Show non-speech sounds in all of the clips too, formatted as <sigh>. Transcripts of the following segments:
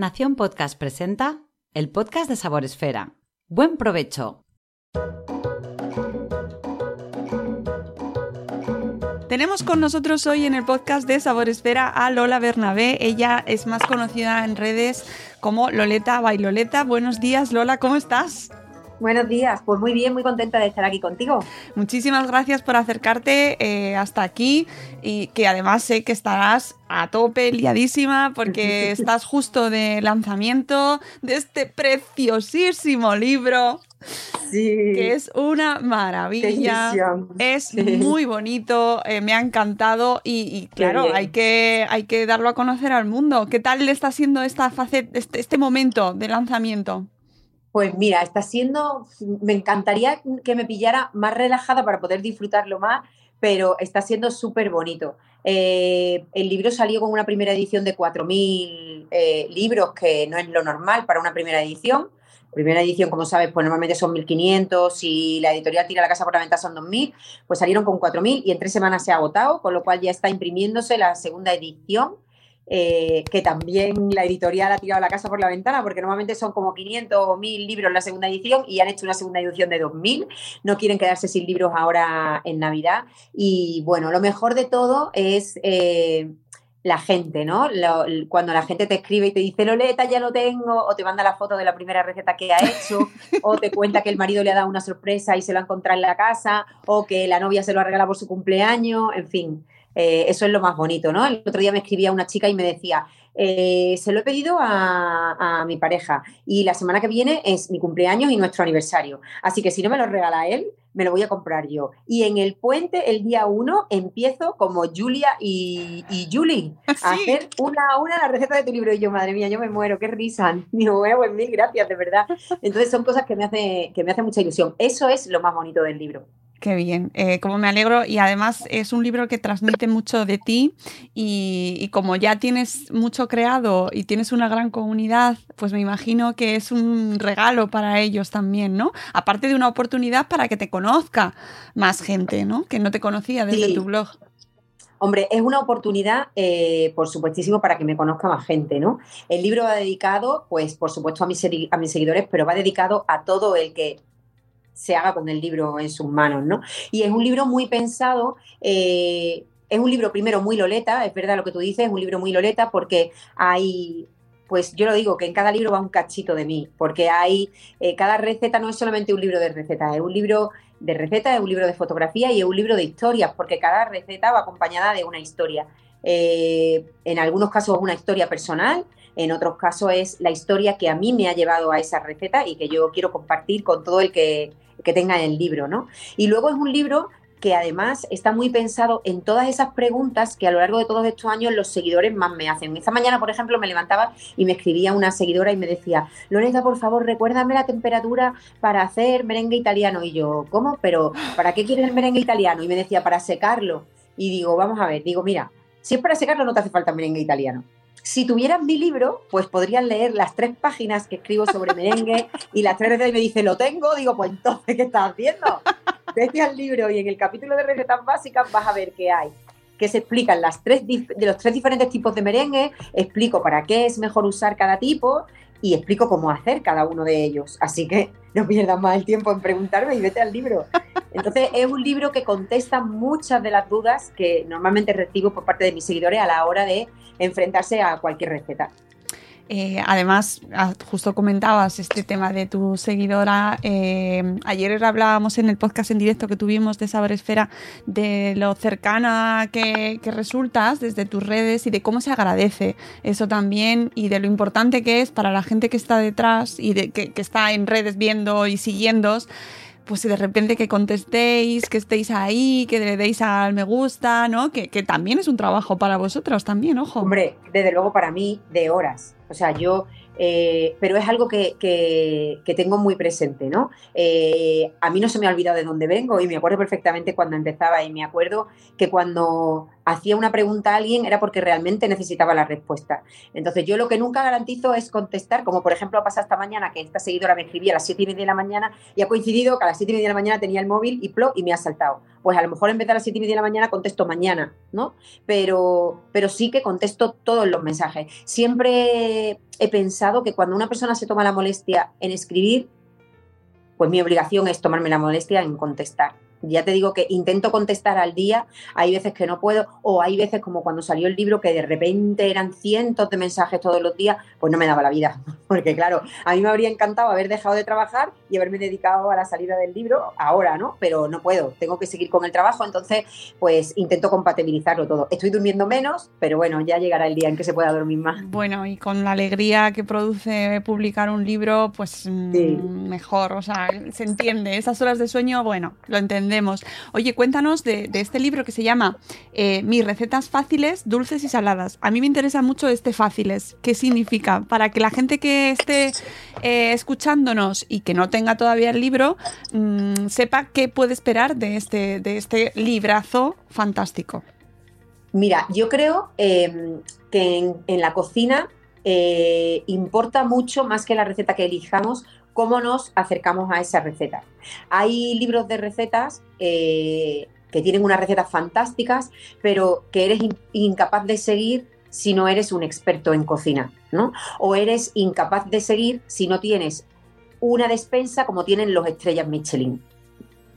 Nación Podcast presenta el podcast de Sabor Esfera. Buen provecho. Tenemos con nosotros hoy en el podcast de Sabor Esfera a Lola Bernabé. Ella es más conocida en redes como Loleta Bailoleta. Buenos días, Lola, ¿cómo estás? Buenos días, pues muy bien, muy contenta de estar aquí contigo. Muchísimas gracias por acercarte eh, hasta aquí y que además sé que estarás a tope, liadísima, porque <laughs> estás justo de lanzamiento de este preciosísimo libro. Sí. Que es una maravilla. Es Sí. muy bonito, eh, me ha encantado y, y claro, hay que, hay que darlo a conocer al mundo. ¿Qué tal le está siendo esta faceta, este, este momento de lanzamiento? Pues mira, está siendo, me encantaría que me pillara más relajada para poder disfrutarlo más, pero está siendo súper bonito. Eh, el libro salió con una primera edición de 4.000 eh, libros, que no es lo normal para una primera edición. Primera edición, como sabes, pues normalmente son 1.500 y la editorial tira la casa por la ventana son 2.000, pues salieron con 4.000 y en tres semanas se ha agotado, con lo cual ya está imprimiéndose la segunda edición. Eh, que también la editorial ha tirado la casa por la ventana, porque normalmente son como 500 o 1000 libros en la segunda edición y han hecho una segunda edición de 2000. No quieren quedarse sin libros ahora en Navidad. Y bueno, lo mejor de todo es eh, la gente, ¿no? Lo- cuando la gente te escribe y te dice, Loleta, ya lo tengo, o te manda la foto de la primera receta que ha hecho, <laughs> o te cuenta que el marido le ha dado una sorpresa y se lo ha encontrado en la casa, o que la novia se lo ha regalado por su cumpleaños, en fin. Eh, eso es lo más bonito, ¿no? El otro día me escribía una chica y me decía, eh, se lo he pedido a, a mi pareja y la semana que viene es mi cumpleaños y nuestro aniversario. Así que si no me lo regala él, me lo voy a comprar yo. Y en el puente, el día uno, empiezo como Julia y, y Julie <laughs> a hacer una a una la receta de tu libro. Y yo, madre mía, yo me muero, qué risa. <laughs> Digo, bueno, pues mil gracias, de verdad. <laughs> Entonces son cosas que me hace, que me hace mucha ilusión. Eso es lo más bonito del libro. Qué bien, eh, como me alegro y además es un libro que transmite mucho de ti y, y como ya tienes mucho creado y tienes una gran comunidad, pues me imagino que es un regalo para ellos también, ¿no? Aparte de una oportunidad para que te conozca más gente, ¿no? Que no te conocía desde Sí. tu blog. Hombre, es una oportunidad, eh, por supuestísimo, para que me conozca más gente, ¿no? El libro va dedicado, pues, por supuesto, a mis, a mis seguidores, pero va dedicado a todo el que se haga con el libro en sus manos, ¿no? Y es un libro muy pensado, eh, es un libro primero muy loleta, es verdad lo que tú dices, es un libro muy loleta porque hay, pues yo lo digo, que en cada libro va un cachito de mí, porque hay, eh, cada receta no es solamente un libro de recetas, es un libro de recetas, es un libro de fotografía y es un libro de historias, porque cada receta va acompañada de una historia. Eh, en algunos casos es una historia personal, en otros casos es la historia que a mí me ha llevado a esa receta y que yo quiero compartir con todo el que, que tenga el libro, ¿no? Y luego es un libro que además está muy pensado en todas esas preguntas que a lo largo de todos estos años los seguidores más me hacen. Esta mañana, por ejemplo, me levantaba y me escribía una seguidora y me decía, Loreta, por favor, recuérdame la temperatura para hacer merengue italiano. Y yo, ¿cómo? Pero, ¿para qué quieres el merengue italiano? Y me decía, para secarlo. Y digo, vamos a ver, digo, mira, si es para secarlo no te hace falta merengue italiano. Si tuvieras mi libro, pues podrías leer las tres páginas que escribo sobre merengue <laughs> y las tres recetas y me dice, lo tengo, digo, pues entonces, ¿qué estás haciendo? Vete al libro y en el capítulo de recetas básicas vas a ver qué hay. Que se explican las tres de los tres diferentes tipos de merengue, explico para qué es mejor usar cada tipo y explico cómo hacer cada uno de ellos. Así que no pierdas más el tiempo en preguntarme y vete al libro. Entonces es un libro que contesta muchas de las dudas que normalmente recibo por parte de mis seguidores a la hora de enfrentarse a cualquier receta. Eh, además, ah, justo comentabas este tema de tu seguidora. eh, ayer hablábamos en el podcast en directo que tuvimos de Saber Esfera de lo cercana que, resultas desde tus redes y de cómo se agradece eso también y de lo importante que es para la gente que está detrás y de, que, está en redes viendo y siguiéndos pues de repente que contestéis, que estéis ahí, que le deis al me gusta, ¿no? Que, que también es un trabajo para vosotros también, ojo. Hombre, desde luego para mí, de horas. O sea, yo, eh, pero es algo que, que- tengo muy presente, ¿no? Eh, a mí no se me ha olvidado de dónde vengo y me acuerdo perfectamente cuando empezaba y me acuerdo que cuando hacía una pregunta a alguien era porque realmente necesitaba la respuesta. Entonces yo lo que nunca garantizo es contestar, como por ejemplo ha pasado esta mañana que esta seguidora me escribía a las 7 y media de la mañana y ha coincidido que a las 7 y media de la mañana tenía el móvil y plop y me ha saltado. Pues a lo mejor en vez de a las 7 y media de la mañana contesto mañana, ¿no? Pero, pero sí que contesto todos los mensajes. Siempre he pensado que cuando una persona se toma la molestia en escribir, pues mi obligación es tomarme la molestia en contestar. Ya te digo que intento contestar al día, hay veces que no puedo, o hay veces como cuando salió el libro que de repente eran cientos de mensajes todos los días, pues no me daba la vida. Porque claro, a mí me habría encantado haber dejado de trabajar y haberme dedicado a la salida del libro ahora, ¿no? Pero no puedo, tengo que seguir con el trabajo, entonces pues intento compatibilizarlo todo. Estoy durmiendo menos, pero bueno, ya llegará el día en que se pueda dormir más. Bueno, y con la alegría que produce publicar un libro, pues mm, Sí. mejor, o sea, se entiende. Esas horas de sueño, bueno, lo entendemos. Oye, cuéntanos de, de este libro que se llama eh, Mis recetas fáciles, dulces y saladas. A mí me interesa mucho este fáciles. ¿Qué significa? Para que la gente que esté eh, escuchándonos y que no tenga todavía el libro, mm, sepa qué puede esperar de este, de este librazo fantástico. Mira, yo creo eh, que en, la cocina eh, importa mucho más que la receta que elijamos cómo nos acercamos a esa receta. Hay libros de recetas eh, que tienen unas recetas fantásticas, pero que eres in- incapaz de seguir si no eres un experto en cocina, ¿no? O eres incapaz de seguir si no tienes una despensa como tienen los estrellas Michelin.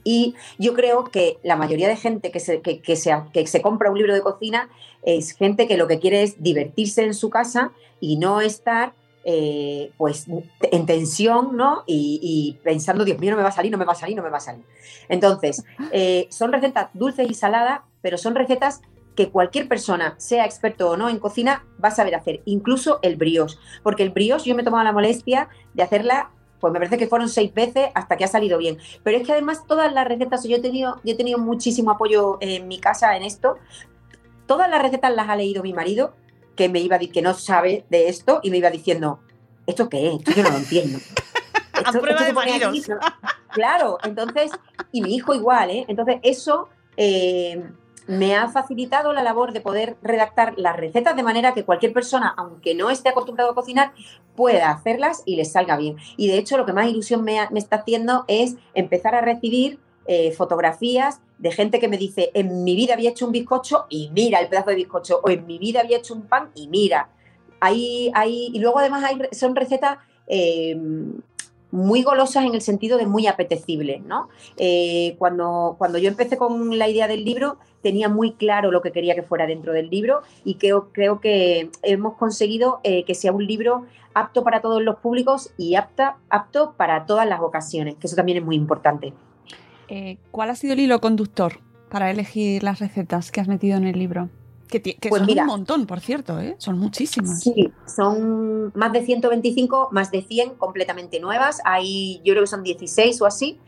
Y yo creo que la mayoría de gente que se, que, que se, que se compra un libro de cocina es gente que lo que quiere es divertirse en su casa y no estar eh, pues en tensión, ¿no? Y, y pensando, Dios mío, no me va a salir, no me va a salir, no me va a salir. Entonces, <laughs> eh, son recetas dulces y saladas, pero son recetas que cualquier persona, sea experto o no en cocina, va a saber hacer, incluso el brioche. Porque el brioche yo me he tomado la molestia de hacerla, pues me parece que fueron seis veces hasta que ha salido bien. Pero es que además todas las recetas, yo he tenido, yo he tenido muchísimo apoyo en mi casa en esto, todas las recetas las ha leído mi marido, que me iba a que no sabe de esto, y me iba diciendo, ¿esto qué es? Esto yo no lo entiendo. <laughs> A prueba de aquí, maridos. no- Claro, entonces, y mi hijo igual, ¿eh? Entonces, eso eh, me ha facilitado la labor de poder redactar las recetas de manera que cualquier persona, aunque no esté acostumbrado a cocinar, pueda hacerlas y les salga bien. Y de hecho, lo que más ilusión me, está haciendo es empezar a recibir eh, fotografías de gente que me dice, en mi vida había hecho un bizcocho y mira el pedazo de bizcocho, o en mi vida había hecho un pan y mira. Hay, hay, y luego además hay, son recetas eh, muy golosas en el sentido de muy apetecibles, ¿no? Eh, cuando, cuando yo empecé con la idea del libro, tenía muy claro lo que quería que fuera dentro del libro y creo, que hemos conseguido eh, que sea un libro apto para todos los públicos y apta, apto para todas las ocasiones, que eso también es muy importante. Eh, ¿Cuál ha sido el hilo conductor para elegir las recetas que has metido en el libro? Que, Pues son mira. un montón, por cierto, ¿eh? Son muchísimas. Sí, son más de 125, más de 100 completamente nuevas. Hay, yo creo que son 16 o así,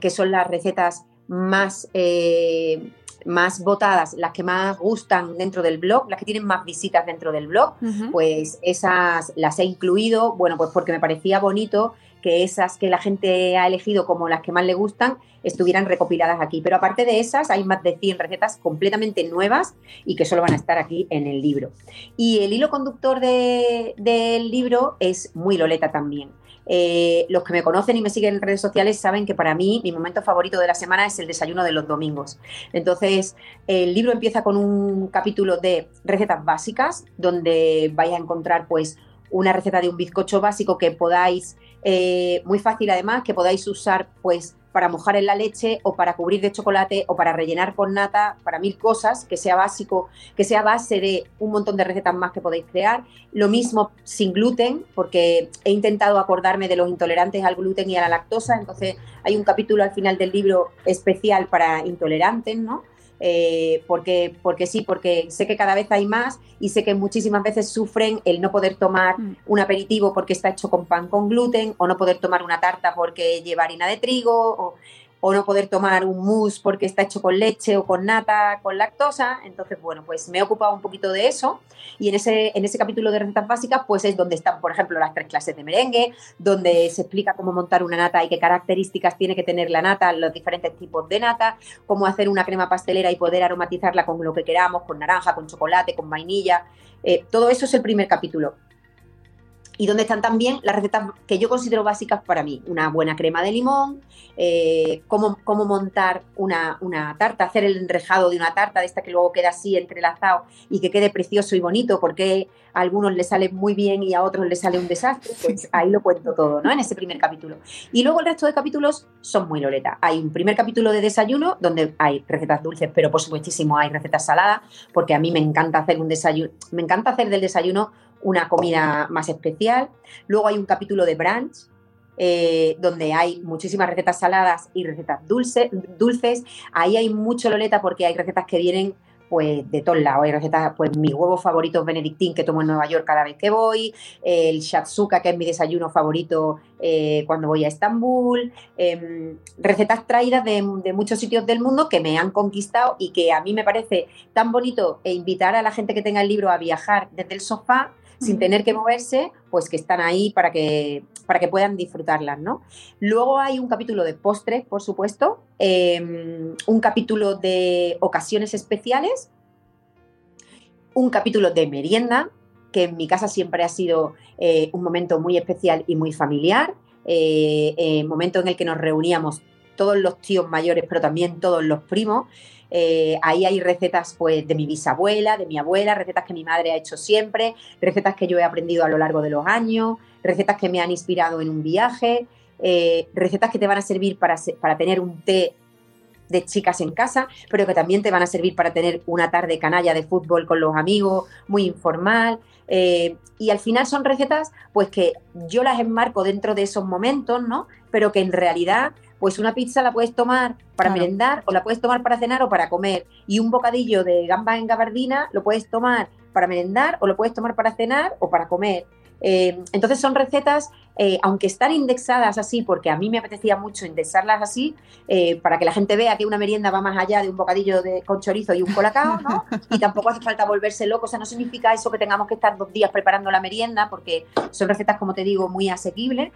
que son las recetas más, eh, más votadas, las que más gustan dentro del blog, las que tienen más visitas dentro del blog. Pues esas las he incluido, bueno, pues porque me parecía bonito que esas que la gente ha elegido como las que más le gustan estuvieran recopiladas aquí. Pero aparte de esas, hay más de 100 recetas completamente nuevas y que solo van a estar aquí en el libro. Y el hilo conductor de- del libro es muy Loleta también. Eh, los que me conocen y me siguen en redes sociales saben que para mí mi momento favorito de la semana es el desayuno de los domingos. Entonces, el libro empieza con un capítulo de recetas básicas, donde vais a encontrar pues una receta de un bizcocho básico que podáis, eh, muy fácil además, que podáis usar pues para mojar en la leche o para cubrir de chocolate o para rellenar con nata, para mil cosas, que sea básico, que sea base de un montón de recetas más que podéis crear. Lo mismo sin gluten, porque he intentado acordarme de los intolerantes al gluten y a la lactosa, entonces hay un capítulo al final del libro especial para intolerantes, ¿no? Eh, porque, porque sí, porque sé que cada vez hay más y sé que muchísimas veces sufren el no poder tomar Mm. un aperitivo porque está hecho con pan con gluten o no poder tomar una tarta porque lleva harina de trigo. o- o no poder tomar un mousse porque está hecho con leche o con nata, con lactosa. Entonces, bueno, pues me he ocupado un poquito de eso y en ese, en ese capítulo de recetas básicas, pues es donde están, por ejemplo, las tres clases de merengue, donde se explica cómo montar una nata y qué características tiene que tener la nata, los diferentes tipos de nata, cómo hacer una crema pastelera y poder aromatizarla con lo que queramos, con naranja, con chocolate, con vainilla. Eh, todo eso es el primer capítulo y donde están también las recetas que yo considero básicas para mí. Una buena crema de limón, eh, cómo, cómo, montar una, una, tarta, hacer el enrejado de una tarta, de esta que luego queda así entrelazado y que quede precioso y bonito, porque a algunos les sale muy bien y a otros les sale un desastre, pues ahí lo cuento todo, ¿no? En ese primer capítulo. Y luego el resto de capítulos son muy loleta. Hay un primer capítulo de desayuno donde hay recetas dulces, pero por supuestísimo hay recetas saladas, porque a mí me encanta hacer un desayuno, me encanta hacer del desayuno una comida más especial. Luego hay un capítulo de brunch, eh, donde hay muchísimas recetas saladas y recetas dulce, dulces. Ahí hay mucho loleta porque hay recetas que vienen pues de todos lados. Hay recetas, pues mi huevo favorito es Benedictín que tomo en Nueva York cada vez que voy, el shatsuka que es mi desayuno favorito eh, cuando voy a Estambul, em, recetas traídas de, de, muchos sitios del mundo que me han conquistado y que a mí me parece tan bonito e invitar a la gente que tenga el libro a viajar desde el sofá sin tener que moverse, pues que están ahí para que, para que puedan disfrutarlas, ¿no? Luego hay un capítulo de postres, por supuesto, em, un capítulo de ocasiones especiales, un capítulo de merienda, que en mi casa siempre ha sido eh, un momento muy especial y muy familiar, eh, eh, momento en el que nos reuníamos todos los tíos mayores, pero también todos los primos, eh, ahí hay recetas pues, de mi bisabuela, de mi abuela, recetas que mi madre ha hecho siempre, recetas que yo he aprendido a lo largo de los años, recetas que me han inspirado en un viaje, eh, recetas que te van a servir para, para tener un té de chicas en casa, pero que también te van a servir para tener una tarde canalla de fútbol con los amigos, muy informal. Eh, y al final son recetas, pues que yo las enmarco dentro de esos momentos, ¿no? Pero que en realidad pues una pizza la puedes tomar para merendar o la puedes tomar para cenar o para comer. Y un bocadillo de gamba en gabardina lo puedes tomar para merendar o lo puedes tomar para cenar o para comer. Eh, entonces son recetas, eh, aunque están indexadas así, porque a mí me apetecía mucho indexarlas así, eh, para que la gente vea que una merienda va más allá de un bocadillo de, con chorizo y un colacao, ¿no? Y tampoco hace falta volverse loco, o sea, no significa eso que tengamos que estar dos días preparando la merienda, porque son recetas, como te digo, muy asequibles,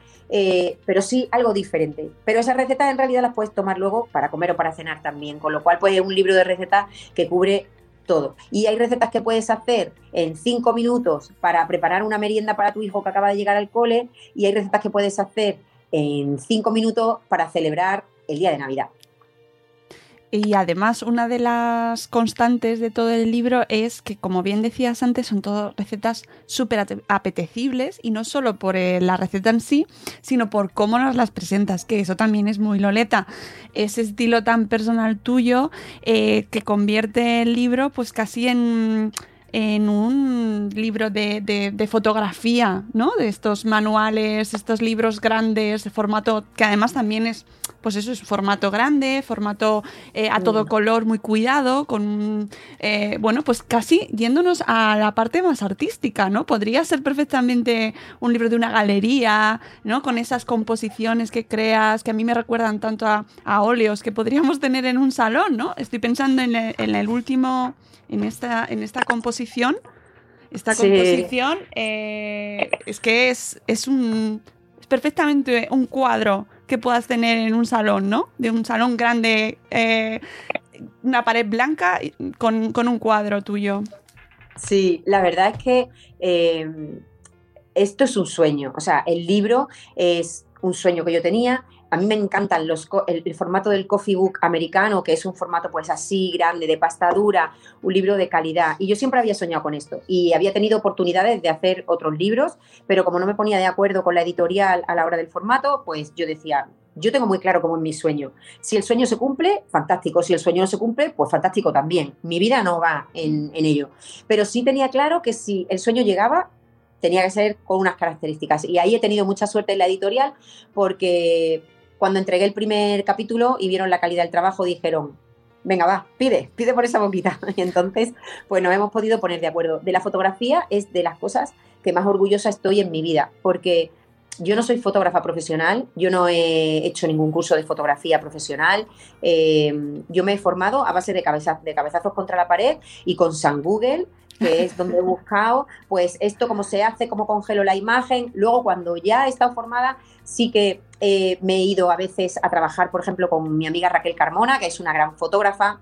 pero sí algo diferente. Pero esas recetas en realidad las puedes tomar luego para comer o para cenar también, con lo cual pues es un libro de recetas que cubre todo. Y hay recetas que puedes hacer en cinco minutos para preparar una merienda para tu hijo que acaba de llegar al cole y hay recetas que puedes hacer en cinco minutos para celebrar el día de Navidad. Y además, una de las constantes de todo el libro es que, como bien decías antes, son todas recetas súper apetecibles y no solo por eh, la receta en sí, sino por cómo nos las presentas, que eso también es muy loleta. Ese estilo tan personal tuyo eh, que convierte el libro, pues casi en en un libro de, fotografía, ¿no? De estos manuales, estos libros grandes de formato, que además también es, pues eso, es formato grande, formato eh, a todo color, muy cuidado, con, eh, bueno, pues casi yéndonos a la parte más artística, ¿no? Podría ser perfectamente un libro de una galería, ¿no? Con esas composiciones que creas, que a mí me recuerdan tanto a, óleos que podríamos tener en un salón, ¿no? Estoy pensando en el último en esta, en esta composición. Esta composición eh, es que es, es un es perfectamente un cuadro que puedas tener en un salón, ¿no? De un salón grande, eh, una pared blanca con, un cuadro tuyo. Sí, la verdad es que eh, esto es un sueño. O sea, el libro es un sueño que yo tenía a mí me encantan los, el, formato del coffee book americano, que es un formato pues así grande, de pasta dura, un libro de calidad. Y yo siempre había soñado con esto y había tenido oportunidades de hacer otros libros, pero como no me ponía de acuerdo con la editorial a la hora del formato, pues yo decía, yo tengo muy claro cómo es mi sueño. Si el sueño se cumple, fantástico. Si el sueño no se cumple, pues fantástico también. Mi vida no va en ello. Pero sí tenía claro que si el sueño llegaba, tenía que ser con unas características. Y ahí he tenido mucha suerte en la editorial porque cuando entregué el primer capítulo y vieron la calidad del trabajo, dijeron, venga, va, pide, pide por esa boquita. <laughs> Y entonces, pues nos hemos podido poner de acuerdo. De la fotografía es de las cosas que más orgullosa estoy en mi vida, porque yo no soy fotógrafa profesional, yo no he hecho ningún curso de fotografía profesional, eh, yo me he formado a base de, de cabezazos contra la pared y con San Google que es donde he buscado, pues esto cómo se hace, cómo congelo la imagen. Luego, cuando ya he estado formada, sí que eh, me he ido a veces a trabajar, por ejemplo, con mi amiga Raquel Carmona, que es una gran fotógrafa.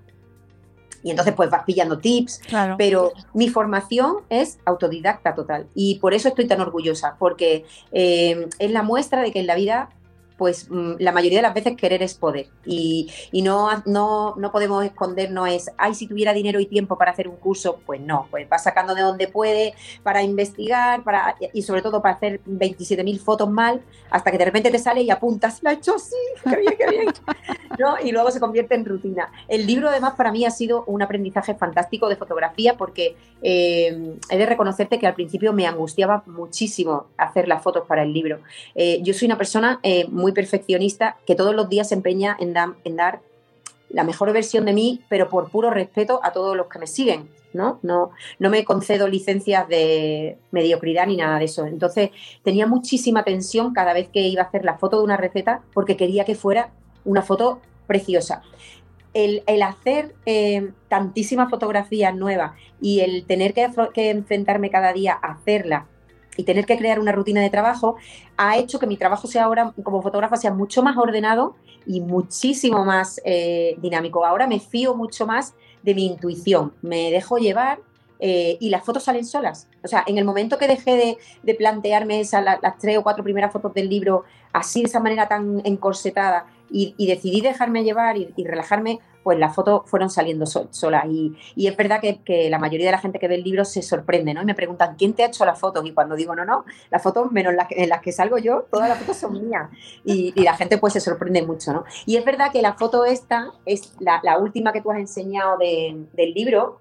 Y entonces pues vas pillando tips, pero mi formación es autodidacta total y por eso estoy tan orgullosa, porque eh, es la muestra de que en la vida pues mm, la mayoría de las veces querer es poder. Y, no, no, no, podemos escondernos es, ay, si tuviera dinero y tiempo para hacer un curso, pues no, pues va sacando de donde puede para investigar para, y sobre todo para hacer 27.000 fotos mal, hasta que de repente te sale y apuntas, la he hecho así, qué bien, qué bien. <laughs> ¿No? Y luego se convierte en rutina. El libro además para mí ha sido un aprendizaje fantástico de fotografía porque eh, he de reconocerte que al principio me angustiaba muchísimo hacer las fotos para el libro. Eh, yo soy una persona eh, muy perfeccionista que todos los días se empeña en, dar la mejor versión de mí, pero por puro respeto a todos los que me siguen, ¿no? No, no me concedo licencias de mediocridad ni nada de eso. Entonces tenía muchísima tensión cada vez que iba a hacer la foto de una receta porque quería que fuera una foto preciosa. El, hacer eh, tantísimas fotografías nuevas y el tener que, que enfrentarme cada día a hacerla y tener que crear una rutina de trabajo ha hecho que mi trabajo sea ahora como fotógrafa sea mucho más ordenado y muchísimo más eh, dinámico. Ahora me fío mucho más de mi intuición, me dejo llevar eh, y las fotos salen solas. O sea, en el momento que dejé de, plantearme las tres o cuatro primeras fotos del libro así de esa manera tan encorsetada y, decidí dejarme llevar y, relajarme, pues las fotos fueron saliendo solas. Y, es verdad que, la mayoría de la gente que ve el libro se sorprende, ¿no? Y me preguntan, ¿quién te ha hecho las fotos? Y cuando digo, no, no, las fotos menos las que, en las que salgo yo, todas las fotos son mías. Y, la gente pues se sorprende mucho, ¿no? Y es verdad que la foto esta es la, última que tú has enseñado del libro,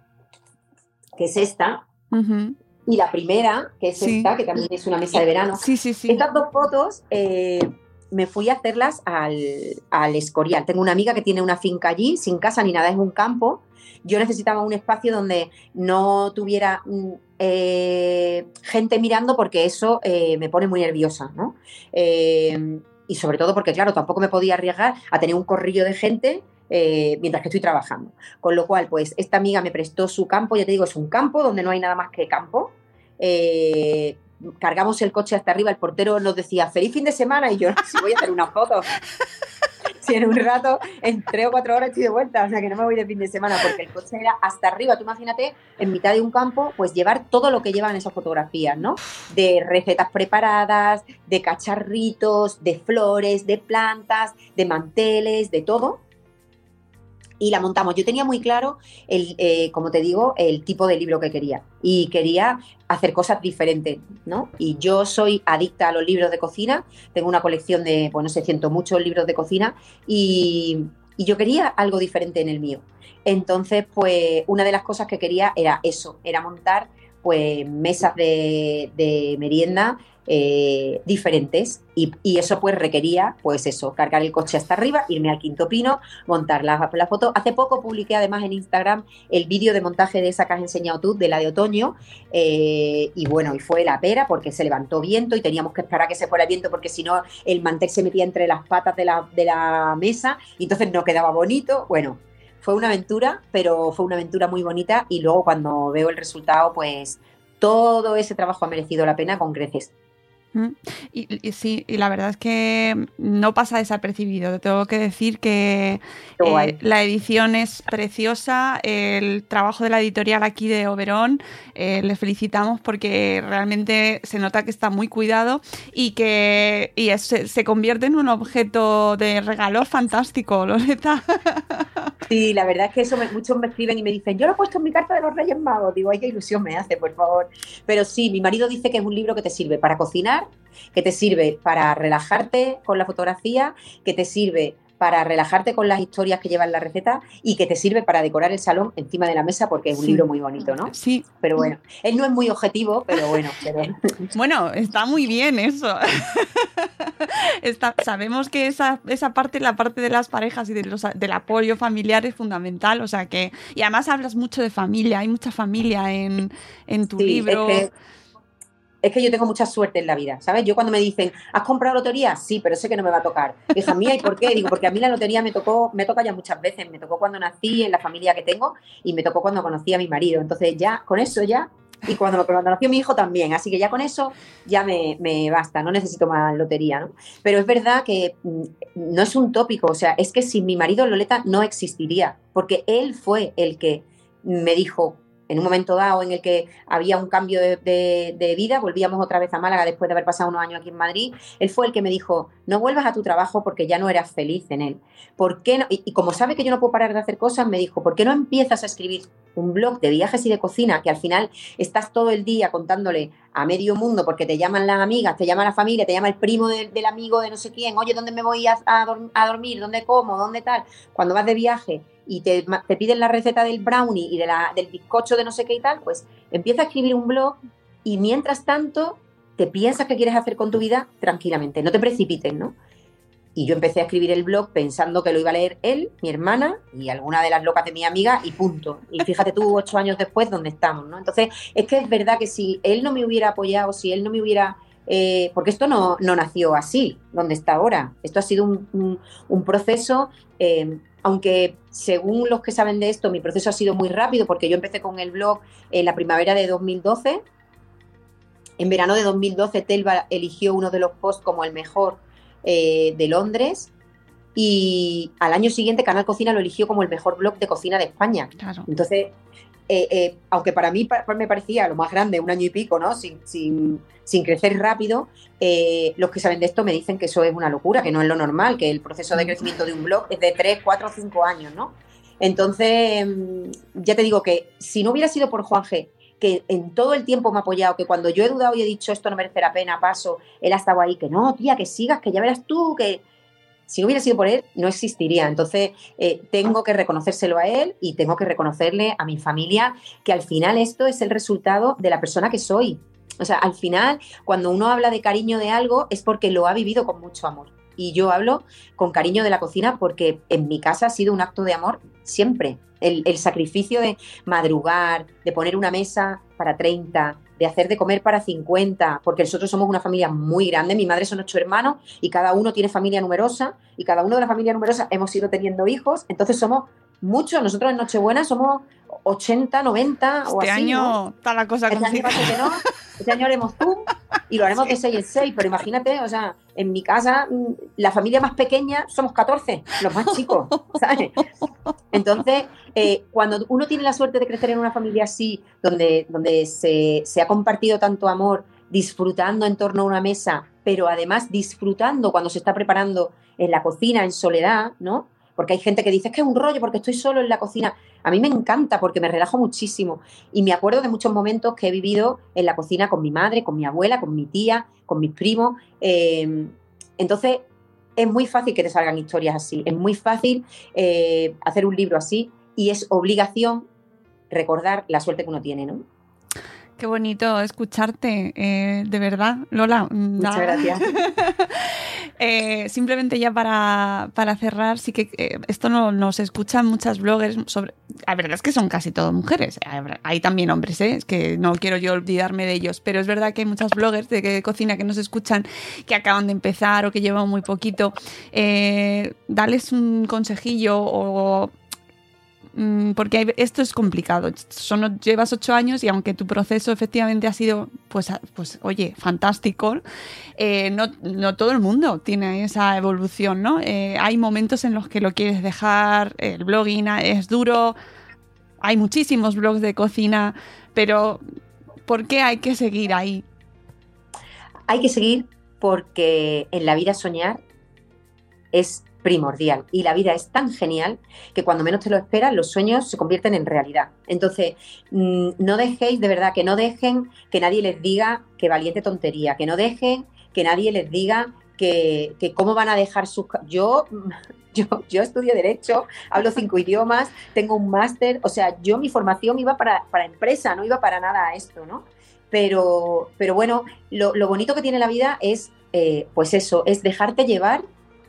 que es esta. Y la primera, que es esta, que también es una mesa de verano. Sí, sí, sí. Estas dos fotos eh, me fui a hacerlas al, al, Escorial. Tengo una amiga que tiene una finca allí, sin casa ni nada, es un campo. Yo necesitaba un espacio donde no tuviera mm, eh, gente mirando porque eso eh, me pone muy nerviosa, ¿no? Eh, y sobre todo porque, claro, tampoco me podía arriesgar a tener un corrillo de gente mientras que estoy trabajando. Con lo cual, pues esta amiga me prestó su campo, ya te digo, es un campo donde no hay nada más que campo cargamos el coche hasta arriba, el portero nos decía, feliz fin de semana, y yo, si voy a hacer una foto. <laughs> si en un rato, en tres o cuatro horas estoy de vuelta, o sea que no me voy de fin de semana, porque el coche era hasta arriba. Tú imagínate, en mitad de un campo, pues llevar todo lo que llevan esas fotografías, ¿no? De recetas preparadas, de cacharritos, de flores, de plantas, de manteles, de todo y la montamos. Yo tenía muy claro, el, eh, como te digo, el tipo de libro que quería y quería hacer cosas diferentes, ¿no? Y yo soy adicta a los libros de cocina, tengo una colección de, bueno, se siento muchos libros de cocina y, y yo quería algo diferente en el mío. Entonces, pues una de las cosas que quería era eso, era montar pues mesas de, merienda eh, diferentes y, eso pues requería pues eso, cargar el coche hasta arriba, irme al quinto pino, montar la, la foto. Hace poco publiqué además en Instagram el vídeo de montaje de esa que has enseñado tú, de la de otoño, eh, y bueno, y fue la pera porque se levantó viento y teníamos que esperar a que se fuera el viento porque si no el mantel se metía entre las patas de la, de la mesa y entonces no quedaba bonito. Bueno, fue una aventura, pero fue una aventura muy bonita y luego cuando veo el resultado, pues todo ese trabajo ha merecido la pena con creces. Y, sí, y la verdad es que no pasa desapercibido. Tengo que decir que eh, la edición es preciosa, el trabajo de la editorial aquí de Oberón, eh, les felicitamos porque realmente se nota que está muy cuidado y que y se, convierte en un objeto de regalo fantástico, Loreta. <laughs> Sí, la verdad es que eso muchos me escriben y me dicen, yo lo he puesto en mi carta de los Reyes Magos. Digo, ay, qué ilusión me hace, por favor. Pero sí, mi marido dice que es un libro que te sirve para cocinar que te sirve para relajarte con la fotografía, que te sirve para relajarte con las historias que llevan la receta y que te sirve para decorar el salón encima de la mesa porque es un libro muy bonito, ¿no? Sí. Pero bueno, él no es muy objetivo, pero bueno. <laughs> Bueno, está muy bien eso. <laughs> sabemos que esa, esa parte, la parte de las parejas y de los, del apoyo familiar es fundamental, o sea que... Y además hablas mucho de familia, hay mucha familia en, tu libro es que yo tengo mucha suerte en la vida, ¿sabes? Yo cuando me dicen, ¿has comprado lotería? Sí, pero sé que no me va a tocar. Hija mía, ¿y por qué? Digo, porque a mí la lotería me tocó, me toca ya muchas veces. Me tocó cuando nací en la familia que tengo y me tocó cuando conocí a mi marido. Entonces ya, con eso ya, y cuando, cuando nació mi hijo también. Así que ya con eso ya me, me basta, no necesito más lotería, ¿no? Pero es verdad que mm, no es un tópico, o sea, es que sin mi marido Loleta no existiría, porque él fue el que me dijo, en un momento dado en el que había un cambio de, vida, volvíamos otra vez a Málaga después de haber pasado unos años aquí en Madrid, él fue el que me dijo, no vuelvas a tu trabajo porque ya no eras feliz en él. ¿Por qué no? Y, y como sabe que yo no puedo parar de hacer cosas, me dijo, ¿por qué no empiezas a escribir un blog de viajes y de cocina que al final estás todo el día contándole a medio mundo porque te llaman las amigas, te llama la familia, te llama el primo de- del amigo de no sé quién, oye, ¿dónde me voy a, a dorm- a dormir? ¿Dónde como? ¿Dónde tal? Cuando vas de viaje y te, te piden la receta del brownie y de la, del bizcocho de no sé qué y tal, pues empieza a escribir un blog y mientras tanto te piensas qué quieres hacer con tu vida tranquilamente, no te precipites, ¿no? Y yo empecé a escribir el blog pensando que lo iba a leer él, mi hermana y alguna de las locas de mi amiga y punto. Y fíjate tú, <laughs> ocho años después, dónde estamos, ¿no? Entonces, es que es verdad que si él no me hubiera apoyado, si él no me hubiera... eh, porque esto no, no nació así, donde está ahora. Esto ha sido un, un- un proceso, eh, aunque según los que saben de esto, mi proceso ha sido muy rápido porque yo empecé con el blog en la primavera de 2012. En verano de 2012, Telva eligió uno de los posts como el mejor eh, de Londres y al año siguiente Canal Cocina lo eligió como el mejor blog de cocina de España. Claro. Entonces, eh, eh, aunque para mí pa- me parecía lo más grande, un año y pico, ¿no? Sin, sin, sin crecer rápido, eh, los que saben de esto me dicen que eso es una locura, que no es lo normal, que el proceso de crecimiento de un blog es de 3, 4, 5 años, ¿no? Entonces, mm, ya te digo que si no hubiera sido por Juan G, que en todo el tiempo me ha apoyado, que cuando yo he dudado y he dicho esto no merece la pena, paso, él ha estado ahí, que no, tía, que sigas, que ya verás tú, que si no hubiera sido por él, no existiría. Entonces, eh, tengo que reconocérselo a él y tengo que reconocerle a mi familia que al final esto es el resultado de la persona que soy. O sea, al final, cuando uno habla de cariño de algo, es porque lo ha vivido con mucho amor. Y yo hablo con cariño de la cocina porque en mi casa ha sido un acto de amor siempre. El, el sacrificio de madrugar, de poner una mesa para 30, de hacer de comer para 50, porque nosotros somos una familia muy grande, mi madre son ocho hermanos y cada uno tiene familia numerosa y cada uno de la familia numerosa hemos ido teniendo hijos, entonces somos muchos, nosotros en Nochebuena somos 80, 90 o Este así, año ¿no? está la cosa Este año que no, este año haremos Zoom y lo haremos de 6 en 6, pero imagínate, o sea, en mi casa, mm, la familia más pequeña somos 14, los más chicos, ¿sabes? Entonces, eh, cuando uno tiene la suerte de crecer en una familia así, donde, donde se, se ha compartido tanto amor, disfrutando en torno a una mesa, pero además disfrutando cuando se está preparando en la cocina, en soledad, ¿no? Porque hay gente que dice, es que es un rollo porque estoy solo en la cocina. A mí me encanta porque me relajo muchísimo. Y me acuerdo de muchos momentos que he vivido en la cocina con mi madre, con mi abuela, con mi tía, con mis primos. Eh, entonces, es muy fácil que te salgan historias así. Es muy fácil eh, hacer un libro así y es obligación recordar la suerte que uno tiene, ¿no? Qué bonito escucharte, eh, de verdad, Lola. mm, Muchas gracias. <laughs> Eh, simplemente ya para, para cerrar, sí que eh, esto no nos escuchan muchas bloggers sobre. La verdad es que son casi todas mujeres. Hay- Hay también hombres, ¿eh? es que no quiero yo olvidarme de ellos. Pero es verdad que hay muchas bloggers de, cocina que nos escuchan que acaban de empezar o que llevan muy poquito. Eh, dales un consejillo o porque hay- esto es complicado. Son, llevas ocho años y aunque tu proceso efectivamente ha sido, pues, pues oye, fantástico, eh, no, no todo el mundo tiene esa evolución, ¿no? Eh, hay momentos en los que lo quieres dejar, el blogging es duro, hay muchísimos blogs de cocina, pero ¿por qué hay que seguir ahí? Hay que seguir porque en la vida soñar es primordial y la vida es tan genial que cuando menos te lo esperas los sueños se convierten en realidad. Entonces, mm, no dejéis, de verdad, que no dejen que nadie les diga que valiente tontería, que no dejen que nadie les diga que, que cómo van a dejar sus... Yo, <laughs> yo, yo estudio Derecho, hablo cinco idiomas, tengo un máster, o sea, yo mi formación iba para, para empresa, no iba para nada a esto, ¿no? Pero, pero bueno, lo, lo bonito que tiene la vida es, eh, pues eso, es dejarte llevar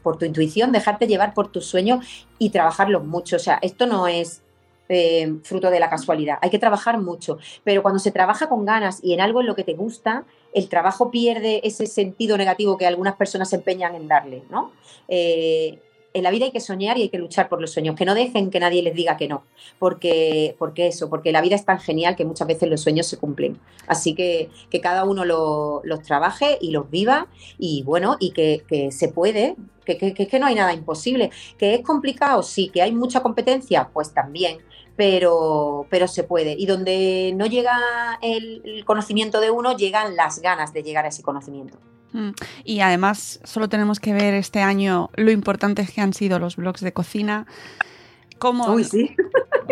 por tu intuición, dejarte llevar por tus sueños y trabajarlos mucho. O sea, esto no es eh, fruto de la casualidad, hay que trabajar mucho. Pero cuando se trabaja con ganas y en algo en lo que te gusta, el trabajo pierde ese sentido negativo que algunas personas se empeñan en darle, ¿no? Eh, en la vida hay que soñar y hay que luchar por los sueños, que no dejen que nadie les diga que no, porque, porque eso, porque la vida es tan genial que muchas veces los sueños se cumplen. Así que que cada uno los trabaje y los viva y bueno, y que, que se puede, que, que, que no hay nada imposible, que es complicado, sí, que hay mucha competencia, pues también, pero, pero se puede. Y donde no llega el conocimiento de uno, llegan las ganas de llegar a ese conocimiento. Mm. Y además solo tenemos que ver este año lo importantes que han sido los blogs de cocina. ¿Cómo, Uy, sí.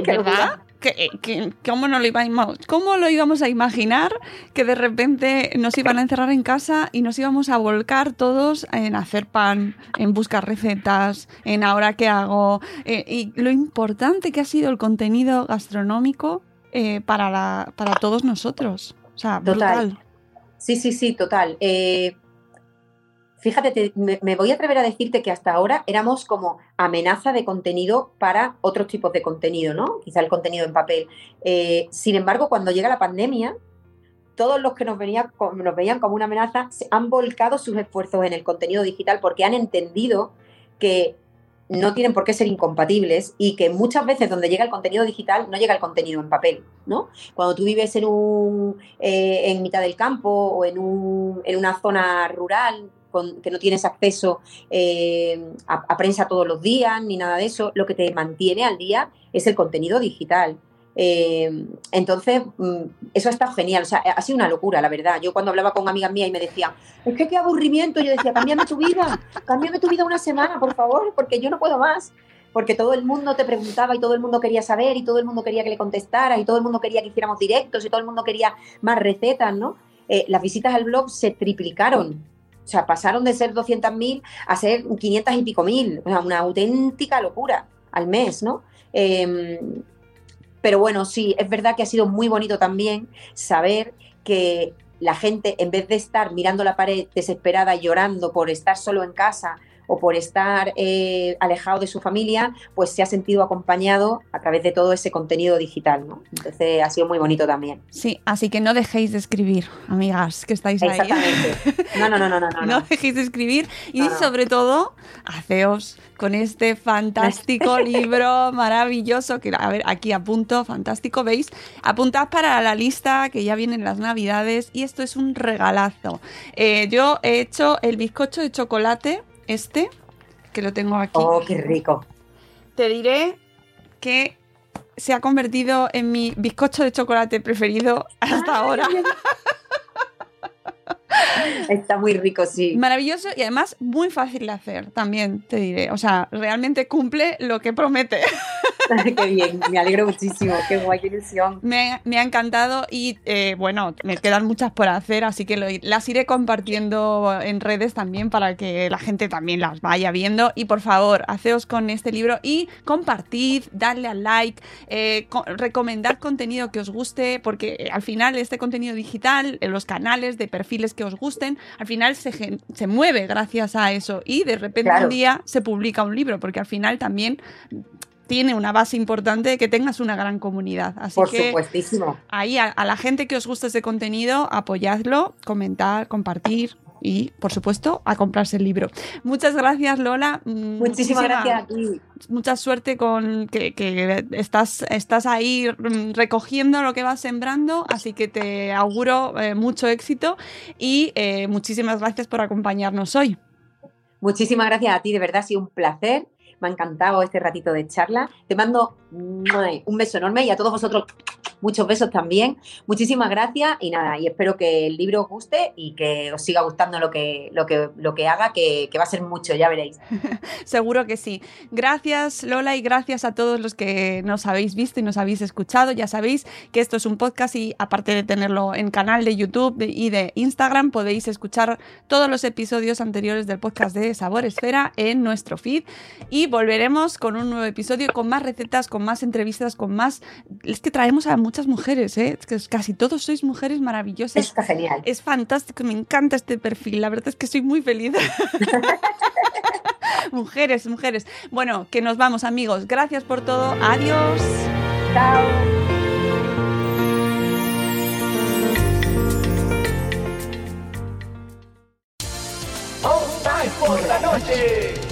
¿Verdad? <laughs> ¿Qué- qué- cómo, no lo íbamos, ¿Cómo lo íbamos a imaginar que de repente nos iban a encerrar en casa y nos íbamos a volcar todos en hacer pan, en buscar recetas, en ahora qué hago? Eh, y lo importante que ha sido el contenido gastronómico eh, para, la, para todos nosotros. O sea, Total. brutal. Sí, sí, sí, total. Eh, fíjate, te- me, voy a atrever a decirte que hasta ahora éramos como amenaza de contenido para otros tipos de contenido, ¿no? Quizá el contenido en papel. Eh, sin embargo, cuando llega la pandemia, todos los que nos, venía, nos veían como una amenaza se han volcado sus esfuerzos en el contenido digital porque han entendido que no tienen por qué ser incompatibles y que muchas veces donde llega el contenido digital no llega el contenido en papel, ¿no? Cuando tú vives en un eh, en mitad del campo o en, un, en una zona rural con, que no tienes acceso eh, a, prensa todos los días ni nada de eso, lo que te mantiene al día es el contenido digital. Eh, entonces, mm, eso está genial. O sea, ha sido una locura, la verdad. Yo cuando hablaba con amigas mías y me decían, es que qué aburrimiento, yo decía, cámbiame tu vida, cámbiame tu vida una semana, por favor, porque yo no puedo más. Porque todo el mundo te preguntaba y todo el mundo quería saber y todo el mundo quería que le contestaras y todo el mundo quería que hiciéramos directos y todo el mundo quería más recetas, ¿no? Eh, las visitas al blog se triplicaron. O sea, pasaron de ser 200.000 a ser 500 y pico mil. O sea, una auténtica locura al mes, ¿no? Eh, pero bueno, sí, es verdad que ha sido muy bonito también saber que la gente, en vez de estar mirando la pared desesperada llorando por estar solo en casa o por estar eh, alejado de su familia, pues se ha sentido acompañado a través de todo ese contenido digital, ¿no? Entonces ha sido muy bonito también. Sí, así que no dejéis de escribir, amigas, que estáis ahí. Exactamente. No, no, no, no, no. <laughs> no, No no. dejéis de escribir y No, no. sobre todo, haceos con este fantástico <laughs> libro maravilloso que, a ver, aquí apunto, fantástico, ¿veis? Apuntad para la lista que ya vienen las navidades y esto es un regalazo. Eh, yo he hecho el bizcocho de chocolate, este, que lo tengo aquí. Oh, qué rico. Te diré que se ha convertido en mi bizcocho de chocolate preferido hasta ahora. <laughs> Está muy rico, sí. Maravilloso y además muy fácil de hacer, también te diré. O sea, realmente cumple lo que promete. <laughs> qué bien, me alegro muchísimo. Qué guay, qué ilusión. Me, me ha encantado y eh, bueno, me quedan muchas por hacer, así que lo- las iré compartiendo en redes también para que la gente también las vaya viendo. Y por favor, haceos con este libro y compartid, darle al like, eh, co- recomendad contenido que os guste, porque al final este contenido digital, los canales de perfiles que os gusten, al final se, se mueve gracias a eso y de repente Claro. un día se publica un libro, porque al final también tiene una base importante de que tengas una gran comunidad. Así Por que supuestísimo. ahí a, a la gente que os guste ese contenido, apoyadlo, comentar, compartir y, por supuesto, a comprarse el libro. Muchas gracias, Lola. Mm, Muchísimas muchísima- gracias a ti. Mucha suerte con que, que estás, estás ahí mm, recogiendo lo que vas sembrando, así que te auguro eh, mucho éxito y eh, muchísimas gracias por acompañarnos hoy. Muchísimas gracias a ti, de verdad ha sido un placer. Me ha encantado este ratito de charla. Te mando ¡mua! un beso enorme y a todos vosotros muchos besos también. Muchísimas gracias y nada, y espero que el libro os guste y que os siga gustando lo que, lo que, lo que haga, que, que va a ser mucho, ya veréis. <laughs> Seguro que sí. Gracias Lola y gracias a todos los que nos habéis visto y nos habéis escuchado. Ya sabéis que esto es un podcast y aparte de tenerlo en canal de YouTube y de Instagram, podéis escuchar todos los episodios anteriores del podcast de Sabor Esfera en nuestro feed y volveremos con un nuevo episodio con más recetas, con más entrevistas, con más... Es que traemos a muchas mujeres, ¿eh? casi todos sois mujeres maravillosas. Está genial. Es fantástico, me encanta este perfil, la verdad es que estoy muy feliz. <laughs> mujeres, mujeres. Bueno, que nos vamos amigos, gracias por todo, adiós. Chao. la noche.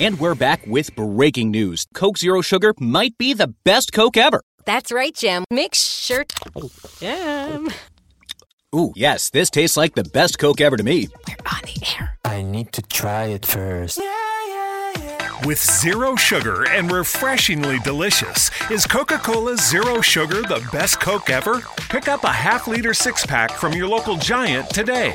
And we're back with breaking news. Coke Zero Sugar might be the best Coke ever. That's right, Jim. Make sure. Oh, Jim. Ooh, yes, this tastes like the best Coke ever to me. We're on the air. I need to try it first. With zero sugar and refreshingly delicious, is Coca Cola Zero Sugar the best Coke ever? Pick up a half liter six pack from your local giant today.